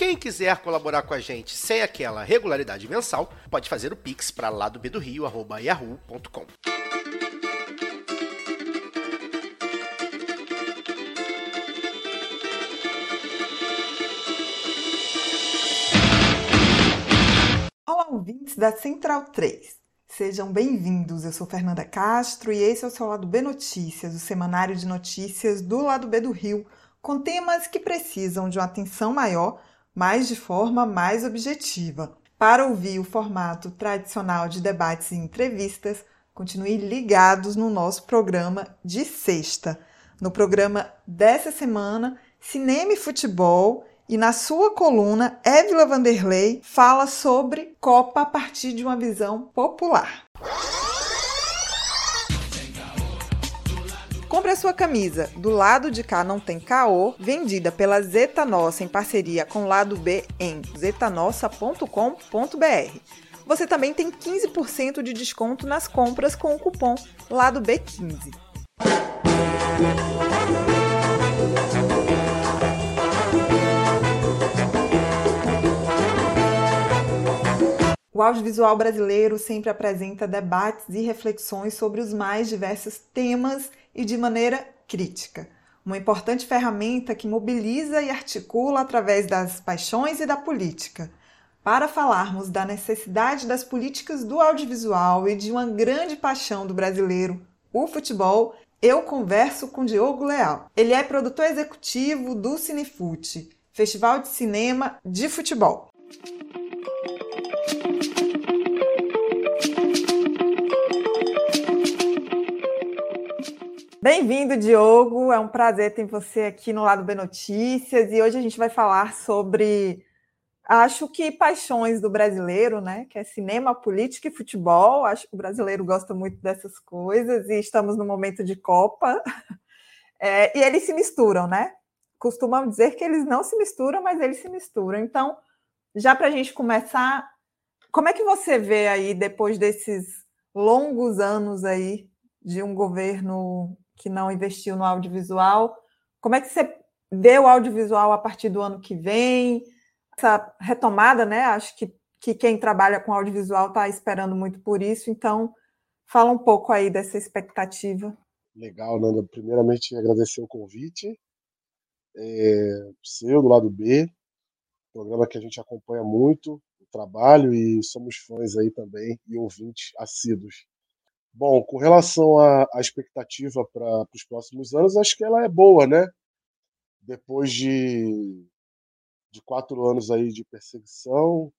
Quem quiser colaborar com a gente sem aquela regularidade mensal, pode fazer o pix para lá do Rio, arroba. Olá, ouvintes da Central 3. Sejam bem-vindos. Eu sou Fernanda Castro e esse é o seu Lado B Notícias, o semanário de notícias do Lado B do Rio, com temas que precisam de uma atenção maior mas de forma mais objetiva. Para ouvir o formato tradicional de debates e entrevistas, continue ligados no nosso programa de sexta. No programa dessa semana, Cinema e Futebol, e na sua coluna, Évila Vanderlei fala sobre Copa a partir de uma visão popular. Compre a sua camisa Do Lado de Cá Não Tem Caô, vendida pela Zeta Nossa em parceria com Lado B em zetanossa.com.br. Você também tem 15% de desconto nas compras com o cupom Lado B15. O audiovisual brasileiro sempre apresenta debates e reflexões sobre os mais diversos temas e de maneira crítica. Uma importante ferramenta que mobiliza e articula através das paixões e da política. Para falarmos da necessidade das políticas do audiovisual e de uma grande paixão do brasileiro, o futebol, eu converso com Diogo Leal. Ele é produtor executivo do Cinefute, Festival de Cinema de Futebol. Bem-vindo, Diogo. É um prazer ter você aqui no Lado B Notícias e hoje a gente vai falar sobre, acho que paixões do brasileiro, né? Que é cinema, política e futebol. Acho que o brasileiro gosta muito dessas coisas e estamos no momento de Copa. É, e eles se misturam, né? Costumam dizer que eles não se misturam, mas eles se misturam. Então, já para a gente começar, como é que você vê aí depois desses longos anos aí de um governo que não investiu no audiovisual. Como é que você vê o audiovisual a partir do ano que vem? Essa retomada, né? Acho que, que quem trabalha com audiovisual está esperando muito por isso. Então, fala um pouco aí dessa expectativa. Legal, Nanda. Primeiramente, agradecer o convite. É, seu, do lado B, programa que a gente acompanha muito o trabalho e somos fãs aí também e ouvintes assíduos. Bom, com relação à, à expectativa para os próximos anos, acho que ela é boa, né? Depois de, de quatro anos aí de perseguição,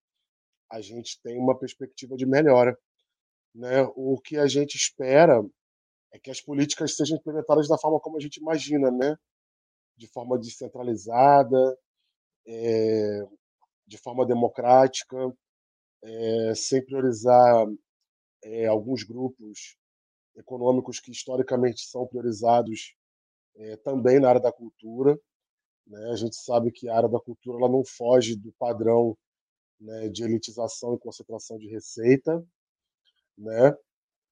a gente tem uma perspectiva de melhora. Né? O que a gente espera é que as políticas sejam implementadas da forma como a gente imagina, né? De forma descentralizada, é, de forma democrática, é, sem priorizar é, alguns grupos econômicos que historicamente são priorizados é, também na área da cultura. Né? A gente sabe que a área da cultura ela não foge do padrão né, de elitização e concentração de receita. Né?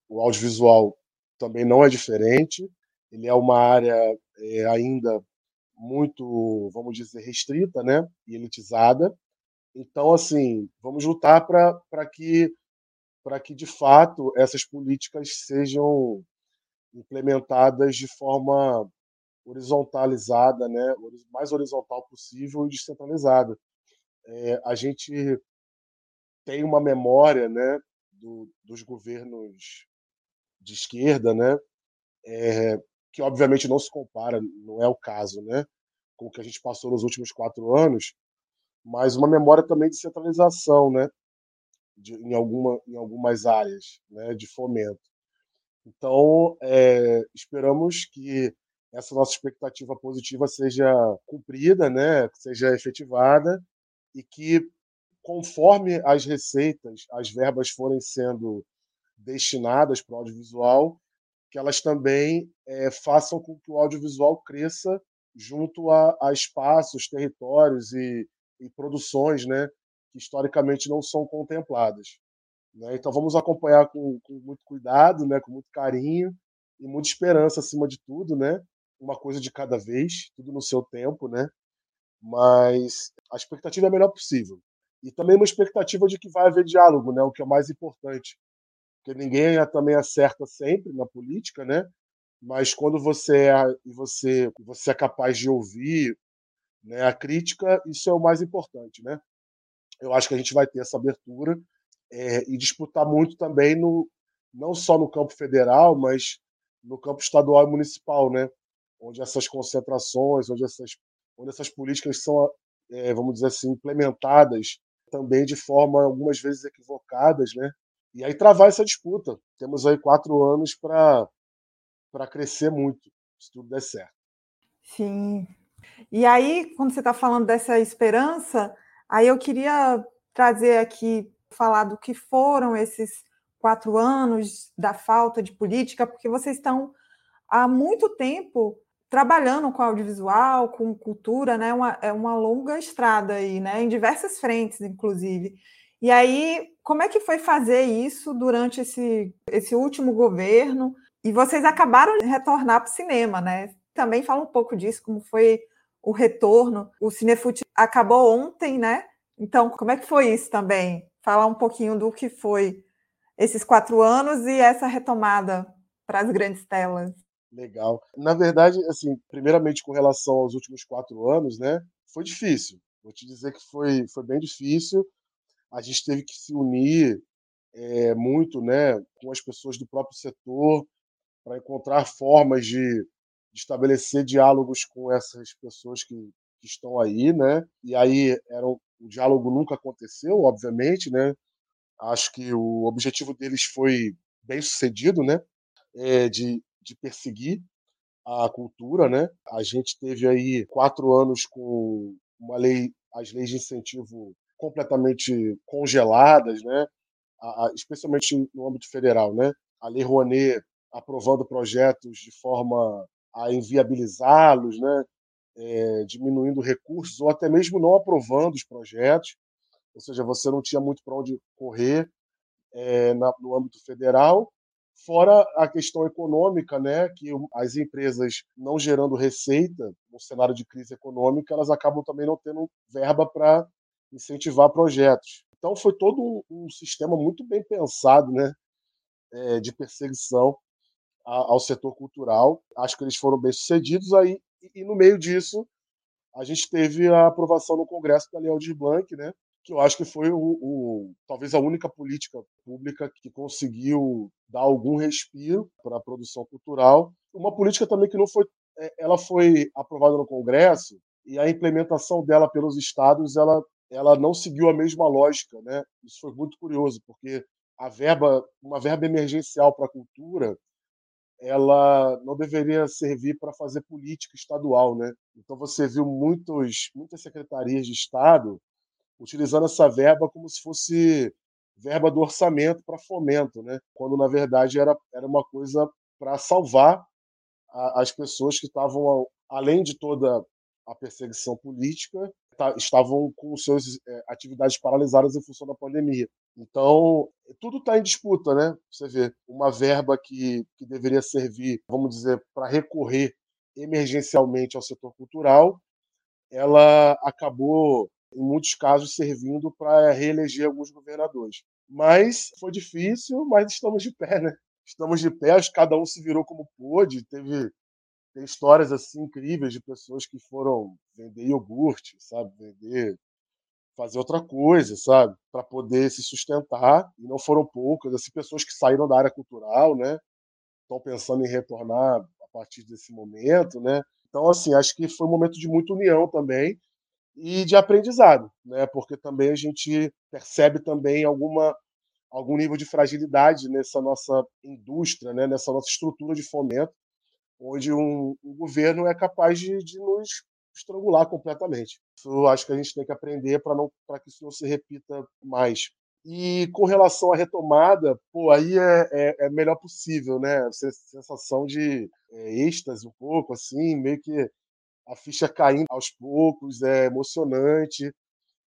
O audiovisual também não é diferente. Ele é uma área é, ainda muito, vamos dizer, restrita né? e elitizada. Então, assim, vamos lutar para que para que, de fato, essas políticas sejam implementadas de forma horizontalizada, né, mais horizontal possível e descentralizada. É, a gente tem uma memória, né, do, dos governos de esquerda, né, é, que obviamente não se compara, não é o caso, né, com o que a gente passou nos últimos quatro anos, mas uma memória também de centralização, né, de, em, alguma, em algumas áreas né, de fomento. Então, é, esperamos que essa nossa expectativa positiva seja cumprida, né, seja efetivada e que conforme as receitas, as verbas forem sendo destinadas para o audiovisual, que elas também é, façam com que o audiovisual cresça junto a, a espaços, territórios e, e, produções né, que historicamente não são contempladas. Né? Então vamos acompanhar com, com, muito cuidado, né, com muito carinho e muita esperança acima de tudo, né? uma coisa de cada vez, tudo no seu tempo, né? mas a expectativa é a melhor possível. E também uma expectativa de que vai haver diálogo, né? o que é o mais importante porque ninguém também acerta sempre na política, né? Mas quando você é você você é capaz de ouvir, né, a crítica, isso é o mais importante, né? Eu acho que a gente vai ter essa abertura é, e disputar muito também no não só no campo federal, mas no campo estadual e municipal, né? Onde essas concentrações, onde essas onde essas políticas são, é, vamos dizer assim, implementadas também de forma algumas vezes equivocadas, né? e aí travar essa disputa. Temos aí quatro anos para crescer muito, se tudo der certo. Sim. E aí, quando você está falando dessa esperança, aí eu queria trazer aqui, falar do que foram esses quatro anos da falta de política, porque vocês estão há muito tempo trabalhando com audiovisual, com cultura, né? Uma, é uma longa estrada aí, né? Em diversas frentes, inclusive. E aí, como é que foi fazer isso durante esse, esse último governo? E vocês acabaram de retornar para o cinema, né? Também fala um pouco disso, como foi o retorno. O Cinefute acabou ontem, né? Então, como é que foi isso também? Falar um pouquinho do que foi esses quatro anos e essa retomada para as grandes telas. Legal. Na verdade, assim, primeiramente com relação aos últimos quatro anos, né? Foi difícil. Vou te dizer que foi, foi bem difícil a gente teve que se unir é, muito né, com as pessoas do próprio setor para encontrar formas de, de, estabelecer diálogos com essas pessoas que, que estão aí, né? E aí era o diálogo nunca aconteceu, obviamente, né? Acho que o objetivo deles foi bem sucedido, né? É, de, de perseguir a cultura, né? A gente teve aí quatro anos com uma lei, as leis de incentivo completamente congeladas, né? A, a, especialmente no âmbito federal, né? A Lei Rouanet aprovando projetos de forma a inviabilizá-los, né? É, diminuindo recursos ou até mesmo não aprovando os projetos, ou seja, você não tinha muito para onde correr é, na, no âmbito federal, fora a questão econômica, né, que as empresas não gerando receita no cenário de crise econômica, elas acabam também não tendo verba para incentivar projetos. Então foi todo um, um sistema muito bem pensado, né, é, de perseguição ao setor cultural. Acho que eles foram bem sucedidos aí e, no meio disso a gente teve a aprovação no Congresso da Lei Aldir Blanc, né, que eu acho que foi o, o, talvez a única política pública que conseguiu dar algum respiro para a produção cultural. Uma política também que não foi, é, ela foi aprovada no Congresso e a implementação dela pelos estados ela ela não seguiu a mesma lógica, né? Isso foi muito curioso, porque a verba, uma verba emergencial para a cultura, ela não deveria servir para fazer política estadual, né? Então você viu muitos, muitas secretarias de Estado utilizando essa verba como se fosse verba do orçamento para fomento, né? Quando na verdade era, era uma coisa para salvar a, as pessoas que estavam além de toda a perseguição política, tá, estavam com suas é, atividades paralisadas em função da pandemia. Então, tudo está em disputa, né? Você vê, uma verba que, que deveria servir, vamos dizer, para recorrer emergencialmente ao setor cultural, ela acabou, em muitos casos, servindo para reeleger alguns governadores. Mas foi difícil, mas estamos de pé, né? Estamos de pé, cada um se virou como pôde, teve tem histórias assim incríveis de pessoas que foram vender iogurte, sabe, vender fazer outra coisa, sabe, para poder se sustentar, e não foram poucas, assim, pessoas que saíram da área cultural, né, estão pensando em retornar a partir desse momento, né? Então, assim, acho que foi um momento de muita união também e de aprendizado, né? Porque também a gente percebe também alguma algum nível de fragilidade nessa nossa indústria, né? Nessa nossa estrutura de fomento onde um, um governo é capaz de, de, nos estrangular completamente. Isso acho que a gente tem que aprender para não para que isso não se repita mais. E com relação à retomada, pô, aí é, é, é melhor possível, né? Sensação de é, êxtase um pouco, assim, meio que a ficha caindo aos poucos, é emocionante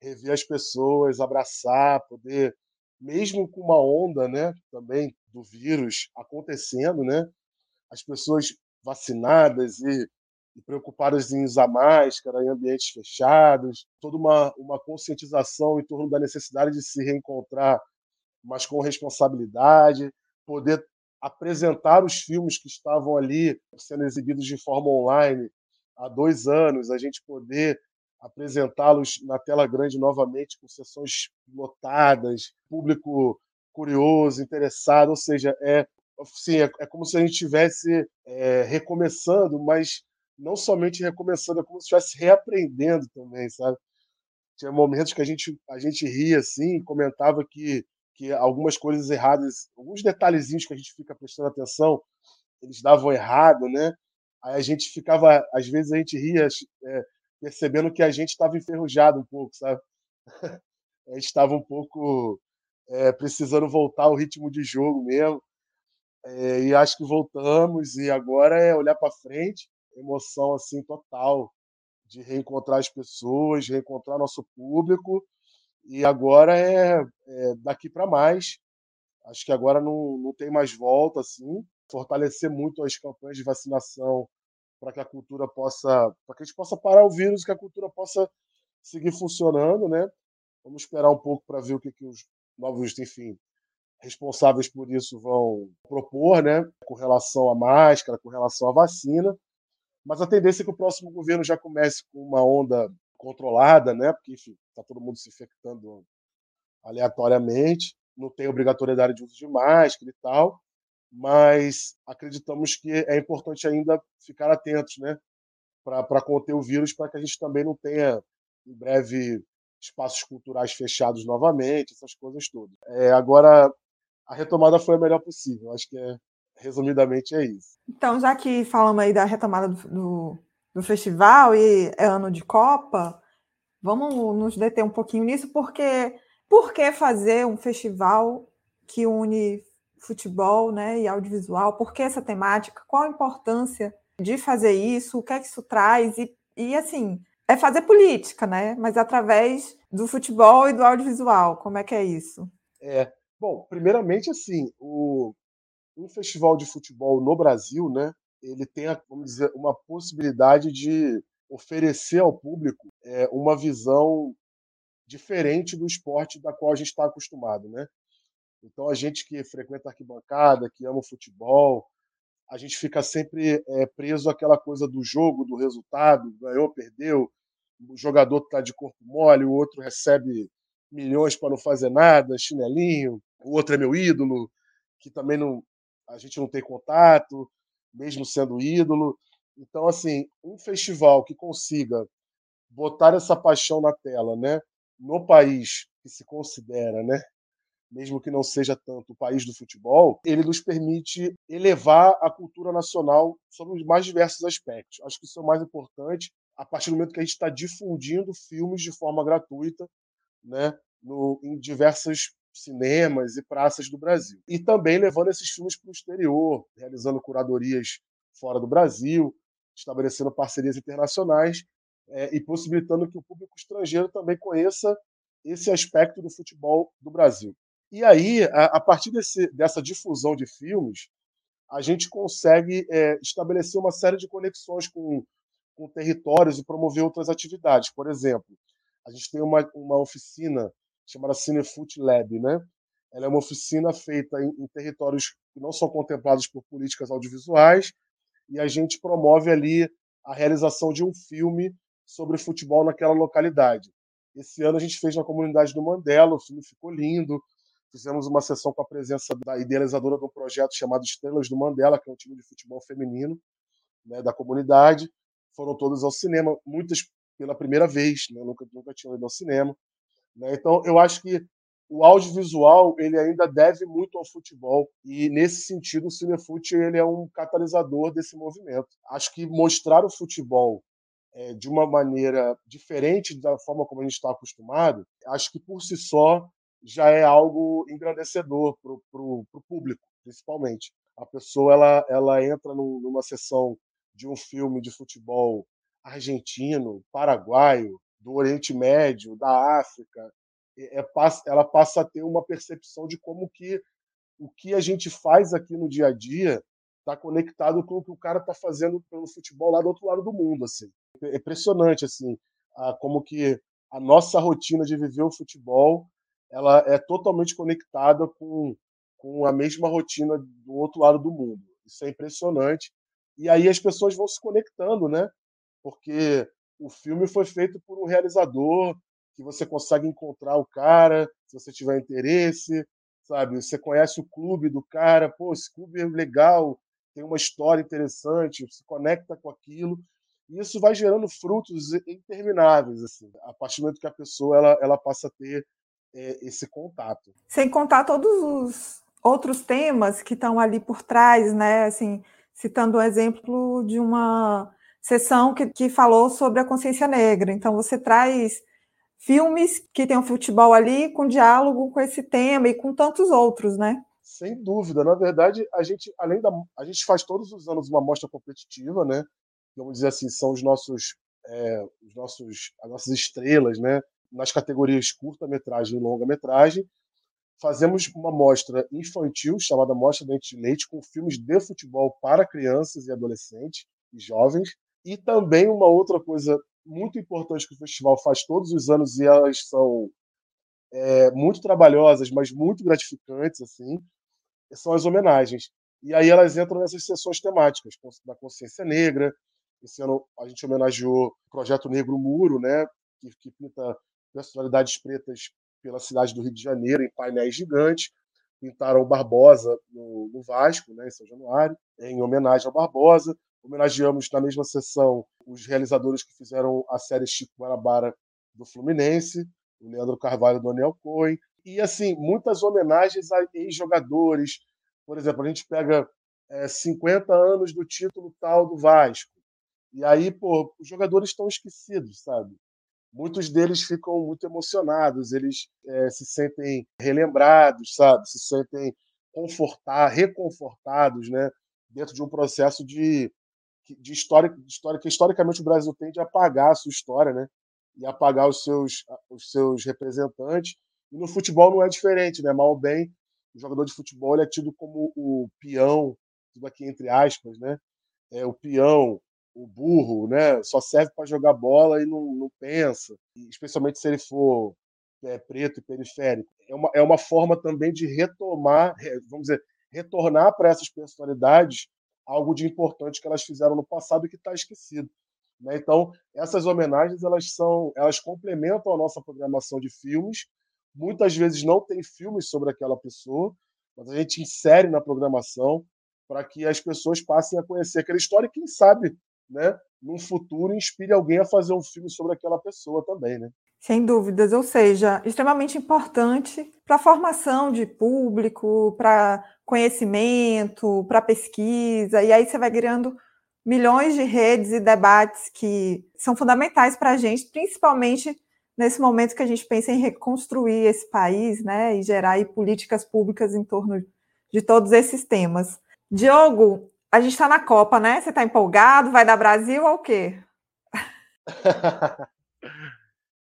rever as pessoas, abraçar, poder, mesmo com uma onda, né, também do vírus acontecendo, né, as pessoas vacinadas e preocupadas em usar máscara em ambientes fechados, toda uma, uma conscientização em torno da necessidade de se reencontrar, mas com responsabilidade, poder apresentar os filmes que estavam ali sendo exibidos de forma online há dois anos, a gente poder apresentá-los na tela grande novamente com sessões lotadas, público curioso, interessado, ou seja, é sim, é, é como se a gente estivesse é, recomeçando, mas não somente recomeçando, é como se estivesse reaprendendo também, sabe? Tinha momentos que a gente, a gente ria assim, comentava que, que algumas coisas erradas, alguns detalhezinhos que a gente fica prestando atenção, eles davam errado, né? Aí a gente ficava, às vezes a gente ria é, percebendo que a gente estava enferrujado um pouco, sabe? a gente estava um pouco é, precisando voltar ao ritmo de jogo mesmo. É, e acho que voltamos e agora é olhar para frente emoção assim total de reencontrar as pessoas, reencontrar nosso público. E agora é, é daqui para mais. Acho que agora não, não tem mais volta assim. Fortalecer muito as campanhas de vacinação para que a cultura possa, para que a gente possa parar o vírus, que a cultura possa seguir funcionando, né? Vamos esperar um pouco para ver o que, que os novos, enfim, responsáveis por isso vão propor, né? Com relação à máscara, com relação à vacina. Mas a tendência é que o próximo governo já comece com uma onda controlada, né? Porque, está todo mundo se infectando aleatoriamente, não tem obrigatoriedade de uso de máscara e tal, mas acreditamos que é importante ainda ficar atentos, né? Para conter o vírus, para que a gente também não tenha, em breve, espaços culturais fechados novamente, essas coisas todas. É, agora, a retomada foi a melhor possível. Acho que é, resumidamente é isso. Então, já que falamos aí da retomada do, do, do festival e é ano de Copa, vamos nos deter um pouquinho nisso, porque por que fazer um festival que une futebol né, e audiovisual? Por que essa temática? Qual a importância de fazer isso? O que é que isso traz? E, e assim, é fazer política, né? Mas através do futebol e do audiovisual. Como é que é isso? É. Bom, primeiramente, assim, o, um festival de futebol no Brasil, né, ele tem, vamos dizer, uma possibilidade de oferecer ao público é, uma visão diferente do esporte da qual a gente está acostumado, né? Então a gente que frequenta a arquibancada, que ama o futebol, a gente fica sempre é, preso àquela coisa do jogo, do resultado, ganhou, perdeu, o jogador está de corpo mole, o outro recebe milhões para não fazer nada, chinelinho, o outro é meu ídolo, que também não, a gente não tem contato, mesmo sendo ídolo. Então, assim, um festival que consiga botar essa paixão na tela, né, no país que se considera, né, mesmo que não seja tanto o país do futebol, ele nos permite elevar a cultura nacional sobre os mais diversos aspectos. Acho que isso é o mais importante a partir do momento que a gente está difundindo filmes de forma gratuita, né, no, em diversas cinemas e praças do Brasil. E também levando esses filmes para o exterior, realizando curadorias fora do Brasil, estabelecendo parcerias internacionais é, e possibilitando que o público estrangeiro também conheça esse aspecto do futebol do Brasil. E aí, a, a partir desse, dessa difusão de filmes, a gente consegue é, estabelecer uma série de conexões com, com territórios e promover outras atividades. Por exemplo, a gente tem uma, uma oficina chamada Cinefoot Lab, né? Ela é uma oficina feita em, em territórios que não são contemplados por políticas audiovisuais e a gente promove ali a realização de um filme sobre futebol naquela localidade. Esse ano a gente fez na comunidade do Mandela, o filme ficou lindo. Fizemos uma sessão com a presença da idealizadora de um projeto chamado Estrelas do Mandela, que é um time de futebol feminino né, da comunidade. Foram todas ao cinema, muitas pela primeira vez, né, nunca, nunca tinham ido ao cinema. Né? Então, eu acho que o audiovisual ele ainda deve muito ao futebol e nesse sentido o Cinefute ele é um catalisador desse movimento. Acho que mostrar o futebol é, de uma maneira diferente da forma como a gente está acostumado, acho que por si só já é algo engrandecedor para o público, principalmente. A pessoa ela, ela entra num, numa sessão de um filme de futebol argentino, paraguaio, do Oriente Médio, da África, é, é, ela passa a ter uma percepção de como que o que a gente faz aqui no dia a dia está conectado com o que o cara está fazendo pelo futebol lá do outro lado do mundo, assim. É impressionante, assim, a, como que a nossa rotina de viver o futebol ela é totalmente conectada com, com a mesma rotina do outro lado do mundo. Isso é impressionante. E aí as pessoas vão se conectando, né? Porque o filme foi feito por um realizador que você consegue encontrar o cara, se você tiver interesse, sabe? Você conhece o clube do cara, pô, esse clube é legal, tem uma história interessante, se conecta com aquilo. E isso vai gerando frutos intermináveis, assim, a partir do momento que a pessoa ela, ela passa a ter é, esse contato. Sem contar todos os outros temas que estão ali por trás, né? Assim, citando o exemplo de uma sessão que, que falou sobre a consciência negra. Então, você traz filmes que tem o futebol ali com diálogo com esse tema e com tantos outros, né? Sem dúvida. Na verdade, a gente, além da. A gente faz todos os anos uma mostra competitiva, né? Vamos dizer assim, são os nossos. É, os nossos as nossas estrelas, né? Nas categorias curta-metragem e longa-metragem. Fazemos uma mostra infantil, chamada Mostra Dente de Leite, com filmes de futebol para crianças e adolescentes e jovens. E também uma outra coisa muito importante que o festival faz todos os anos e elas são é, muito trabalhosas, mas muito gratificantes, assim, são as homenagens. E aí elas entram nessas sessões temáticas, da consciência negra. Esse ano a gente homenageou o Projeto Negro Muro, né, que, que pinta personalidades pretas pela cidade do Rio de Janeiro em painéis gigantes. Pintaram o Barbosa no, no Vasco, né, em São Januário, em homenagem ao Barbosa. Homenageamos na mesma sessão os realizadores que fizeram a série Chico Guarabara do Fluminense, o Leandro Carvalho e o Daniel Cohen. E, assim, muitas homenagens a ex-jogadores. Por exemplo, a gente pega é, 50 anos do título tal do Vasco. E aí, pô, os jogadores estão esquecidos, sabe? Muitos deles ficam muito emocionados, eles é, se sentem relembrados, sabe? Se sentem confortar, reconfortados, né? Dentro de um processo de de história, de história que historicamente o Brasil tende a apagar a sua história, né? E apagar os seus, os seus representantes. E no futebol não é diferente, né? Mal ou bem, o jogador de futebol é tido como o peão, tudo aqui entre aspas, né? É o peão, o burro, né? Só serve para jogar bola e não, não pensa. E especialmente se ele for é, preto e periférico. É uma, é uma forma também de retomar, vamos dizer, retornar para essas personalidades algo de importante que elas fizeram no passado e que está esquecido. Né? Então, essas homenagens elas são, elas complementam a nossa programação de filmes. Muitas vezes não tem filmes sobre aquela pessoa, mas a gente insere na programação para que as pessoas passem a conhecer aquela história e quem sabe, né, num futuro inspire alguém a fazer um filme sobre aquela pessoa também, né? Sem dúvidas, ou seja, extremamente importante para a formação de público, para conhecimento, para pesquisa, e aí você vai criando milhões de redes e debates que são fundamentais para a gente, principalmente nesse momento que a gente pensa em reconstruir esse país, né, e gerar políticas públicas em torno de todos esses temas. Diogo, a gente está na Copa, né? Você está empolgado? Vai dar Brasil ou o quê?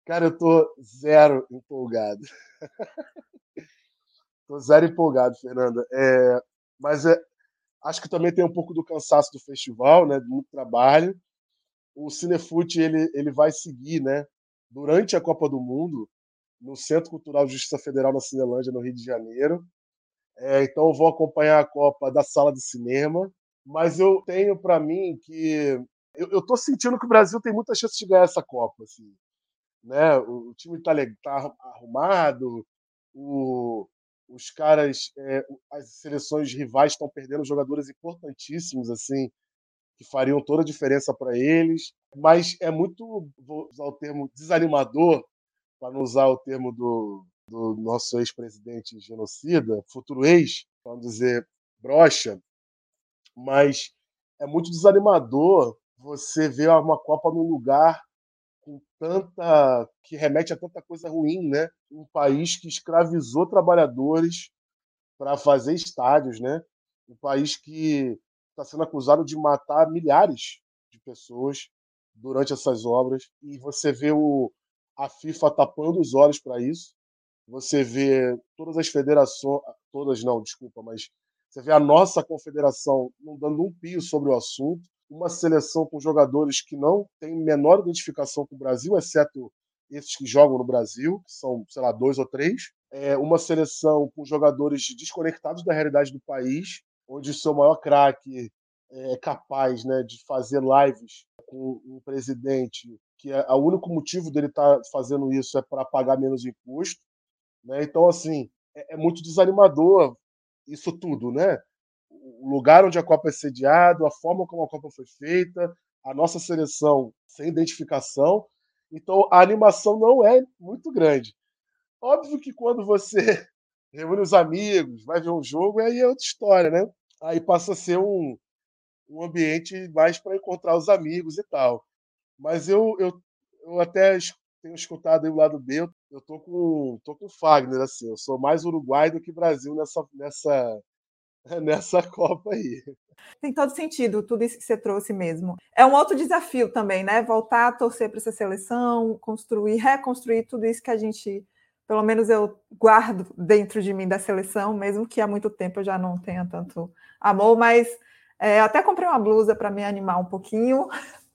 Cara, eu tô zero empolgado. tô zero empolgado, Fernanda. É, mas é, acho que também tem um pouco do cansaço do festival, né? Muito trabalho. O Cinefute ele, ele vai seguir, né? Durante a Copa do Mundo, no Centro Cultural Justiça Federal na Cinelândia, no Rio de Janeiro. É, então eu vou acompanhar a Copa da sala de cinema. Mas eu tenho para mim que eu, eu tô sentindo que o Brasil tem muita chance de ganhar essa Copa. Assim né? O, time está tá arrumado, o, os caras, é, as seleções rivais estão perdendo jogadores importantíssimos, assim, que fariam toda a diferença para eles. Mas é muito, vou usar o termo desanimador, para não usar o termo do, do nosso ex-presidente genocida, futuro ex, não dizer brocha, mas é muito desanimador você vê uma Copa num lugar com tanta que remete a tanta coisa ruim, né? Um país que escravizou trabalhadores para fazer estádios, né? Um país que está sendo acusado de matar milhares de pessoas durante essas obras e você vê o, a FIFA tapando os olhos para isso. Você vê todas as federações, todas não, desculpa, mas você vê a nossa confederação não dando um pio sobre o assunto uma seleção com jogadores que não têm menor identificação com o Brasil, exceto esses que jogam no Brasil, que são, sei lá, dois ou três. É uma seleção com jogadores desconectados da realidade do país, onde o seu maior craque é capaz né, de fazer lives com um presidente que é, o único motivo dele estar tá fazendo isso é para pagar menos imposto. Né? Então, assim, é, é muito desanimador isso tudo, né? O lugar onde a Copa é sediada, a forma como a Copa foi feita, a nossa seleção sem identificação. Então a animação não é muito grande. Óbvio que quando você reúne os amigos, vai ver um jogo, aí é outra história, né? Aí passa a ser um, um ambiente mais para encontrar os amigos e tal. Mas eu, eu, eu até tenho escutado aí o lado B, eu tô com, tô com o Fagner, assim, eu sou mais Uruguai do que Brasil nessa, nessa, nessa Copa aí. Tem todo sentido, tudo isso que você trouxe mesmo. É um outro desafio também, né? Voltar a torcer para essa seleção, construir, reconstruir tudo isso que a gente, pelo menos eu guardo dentro de mim da seleção, mesmo que há muito tempo eu já não tenha tanto amor, mas é, até comprei uma blusa para me animar um pouquinho.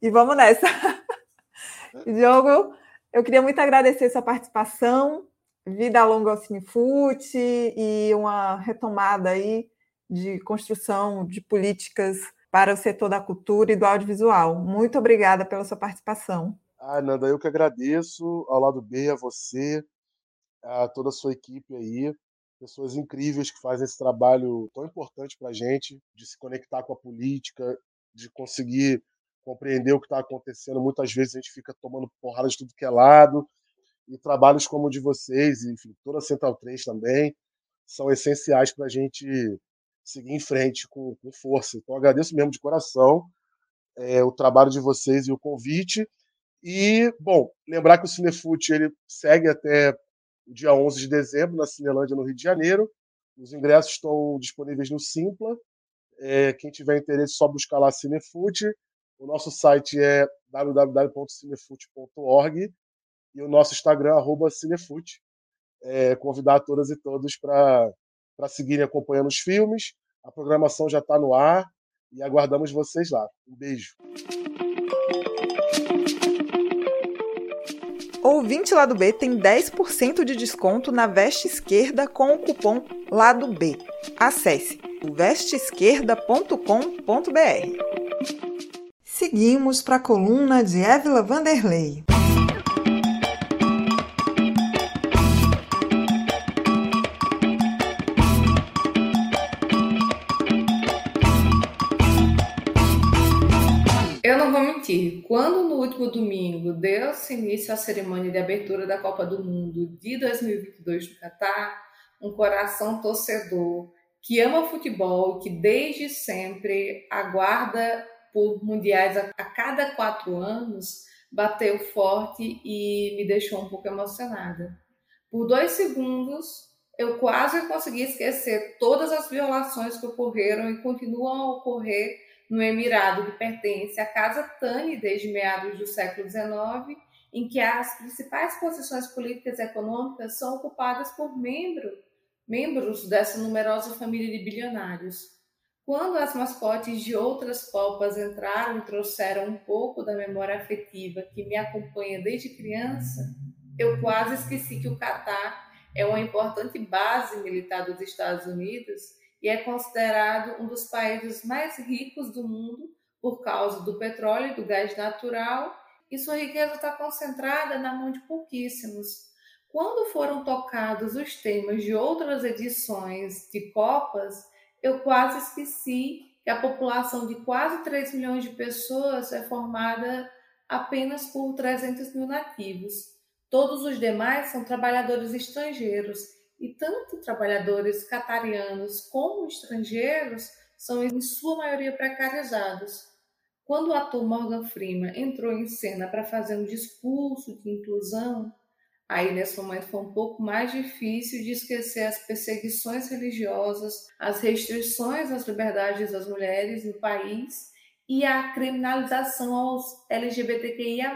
E vamos nessa. Diogo, eu queria muito agradecer sua participação vida longa ao Cinefute e uma retomada aí de construção de políticas para o setor da cultura e do audiovisual. Muito obrigada pela sua participação. Ah, Nanda, eu que agradeço ao lado B, a você, a toda a sua equipe aí, pessoas incríveis que fazem esse trabalho tão importante para a gente, de se conectar com a política, de conseguir compreender o que está acontecendo. Muitas vezes a gente fica tomando porrada de tudo que é lado, e trabalhos como o de vocês, enfim, toda a Central 3 também, são essenciais para a gente seguir em frente com, com, força. Então, agradeço mesmo de coração é, o trabalho de vocês e o convite. E, bom, lembrar que o Cinefute ele segue até o dia 11 de dezembro na Cinelândia, no Rio de Janeiro. Os ingressos estão disponíveis no Simpla. É, quem tiver interesse, só buscar lá Cinefute. O nosso site é www.cinefute.org e o nosso Instagram, arroba Cinefute. É, convidar todas e todos para seguirem acompanhando os filmes. A programação já está no ar e aguardamos vocês lá. Um beijo. Ouvinte Lado B tem 10% de desconto na veste esquerda com o cupom Lado B. Acesse vesteesquerda.com.br. Seguimos para a coluna de Évila Vanderlei. Mentir, quando no último domingo deu-se início à cerimônia de abertura da Copa do Mundo de 2022 no Catar, um coração torcedor que ama futebol, que desde sempre aguarda por mundiais a, a cada quatro anos, bateu forte e me deixou um pouco emocionada. Por dois segundos, eu quase consegui esquecer todas as violações que ocorreram e continuam a ocorrer no Emirado, que pertence à Casa Tani desde meados do século XIX, em que as principais posições políticas e econômicas são ocupadas por membro, membros dessa numerosa família de bilionários. Quando as mascotes de outras copas entraram e trouxeram um pouco da memória afetiva que me acompanha desde criança, eu quase esqueci que o Catar é uma importante base militar dos Estados Unidos e é considerado um dos países mais ricos do mundo por causa do petróleo e do gás natural, e sua riqueza está concentrada na mão de pouquíssimos. Quando foram tocados os temas de outras edições de Copas, eu quase esqueci que a população de quase 3 milhões de pessoas é formada apenas por 300 mil nativos. Todos os demais são trabalhadores estrangeiros e tanto trabalhadores catarianos como estrangeiros são em sua maioria precarizados. quando o ator Morgan Freeman entrou em cena para fazer um discurso de inclusão, aí nesse momento foi um pouco mais difícil de esquecer as perseguições religiosas, as restrições às liberdades das mulheres no país e a criminalização aos LGBTQIA.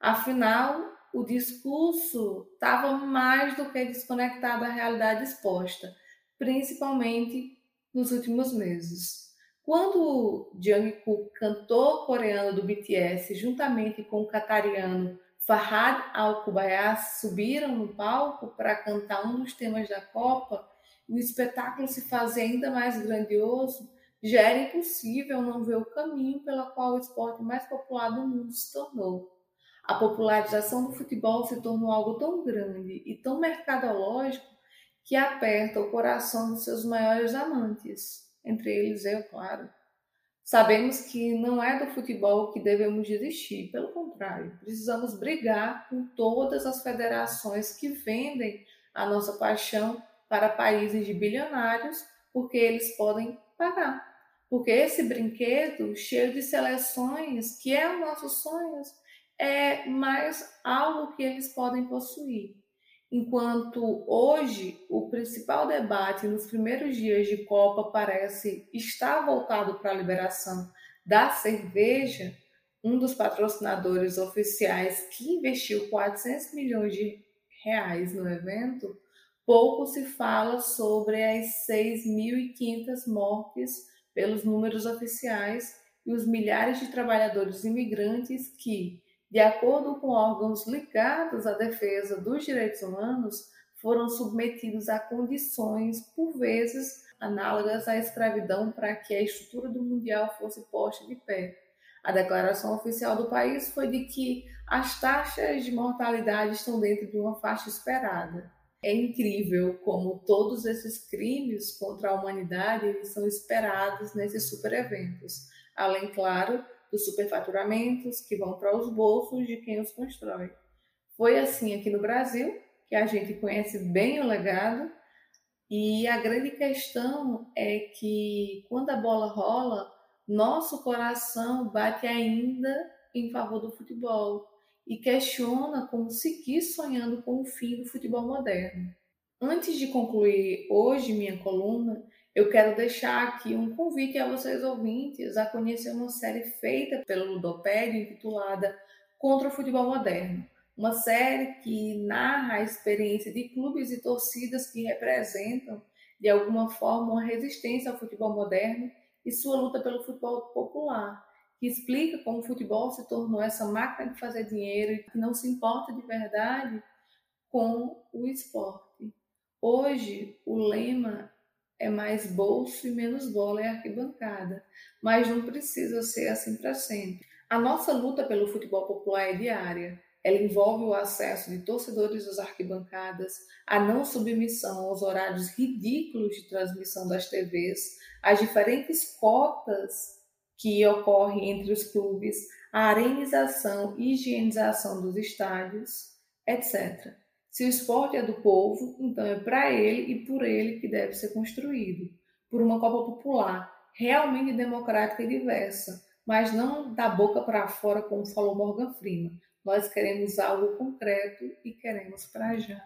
Afinal, o discurso estava mais do que desconectado da realidade exposta, principalmente nos últimos meses. Quando Jungkook, cantor coreano do BTS, juntamente com o catariano Farhad Al-Kubayas, subiram no palco para cantar um dos temas da Copa, o espetáculo se fazia ainda mais grandioso, já era impossível não ver o caminho pela qual o esporte mais popular do mundo se tornou. A popularização do futebol se tornou algo tão grande e tão mercadológico que aperta o coração dos seus maiores amantes, entre eles eu, claro. Sabemos que não é do futebol que devemos desistir, pelo contrário, precisamos brigar com todas as federações que vendem a nossa paixão para países de bilionários, porque eles podem pagar. Porque esse brinquedo, cheio de seleções, que é o nosso sonho, é mais algo que eles podem possuir. Enquanto hoje o principal debate nos primeiros dias de Copa parece estar voltado para a liberação da cerveja, um dos patrocinadores oficiais que investiu 400 milhões de reais no evento, pouco se fala sobre as 6.500 mortes pelos números oficiais e os milhares de trabalhadores imigrantes que, de acordo com órgãos ligados à defesa dos direitos humanos, foram submetidos a condições, por vezes, análogas à escravidão para que a estrutura do Mundial fosse posta de pé. A declaração oficial do país foi de que as taxas de mortalidade estão dentro de uma faixa esperada. É incrível como todos esses crimes contra a humanidade são esperados nesses super eventos. Além, claro, dos superfaturamentos que vão para os bolsos de quem os constrói. Foi assim aqui no Brasil, que a gente conhece bem o legado, e a grande questão é que quando a bola rola, nosso coração bate ainda em favor do futebol e questiona como seguir sonhando com o fim do futebol moderno. Antes de concluir hoje minha coluna, eu quero deixar aqui um convite a vocês ouvintes a conhecer uma série feita pelo Ludopédio intitulada Contra o Futebol Moderno. Uma série que narra a experiência de clubes e torcidas que representam, de alguma forma, uma resistência ao futebol moderno e sua luta pelo futebol popular, que explica como o futebol se tornou essa máquina de fazer dinheiro e que não se importa de verdade com o esporte. Hoje, o lema é mais bolso e menos bola é arquibancada, mas não precisa ser assim para sempre. A nossa luta pelo futebol popular é diária. Ela envolve o acesso de torcedores às arquibancadas, a não submissão aos horários ridículos de transmissão das TVs, as diferentes cotas que ocorrem entre os clubes, a arenização e higienização dos estádios, etc. Se o esporte é do povo, então é para ele e por ele que deve ser construído, por uma Copa Popular, realmente democrática e diversa, mas não da boca para fora, como falou Morgan Freeman. Nós queremos algo concreto e queremos para já.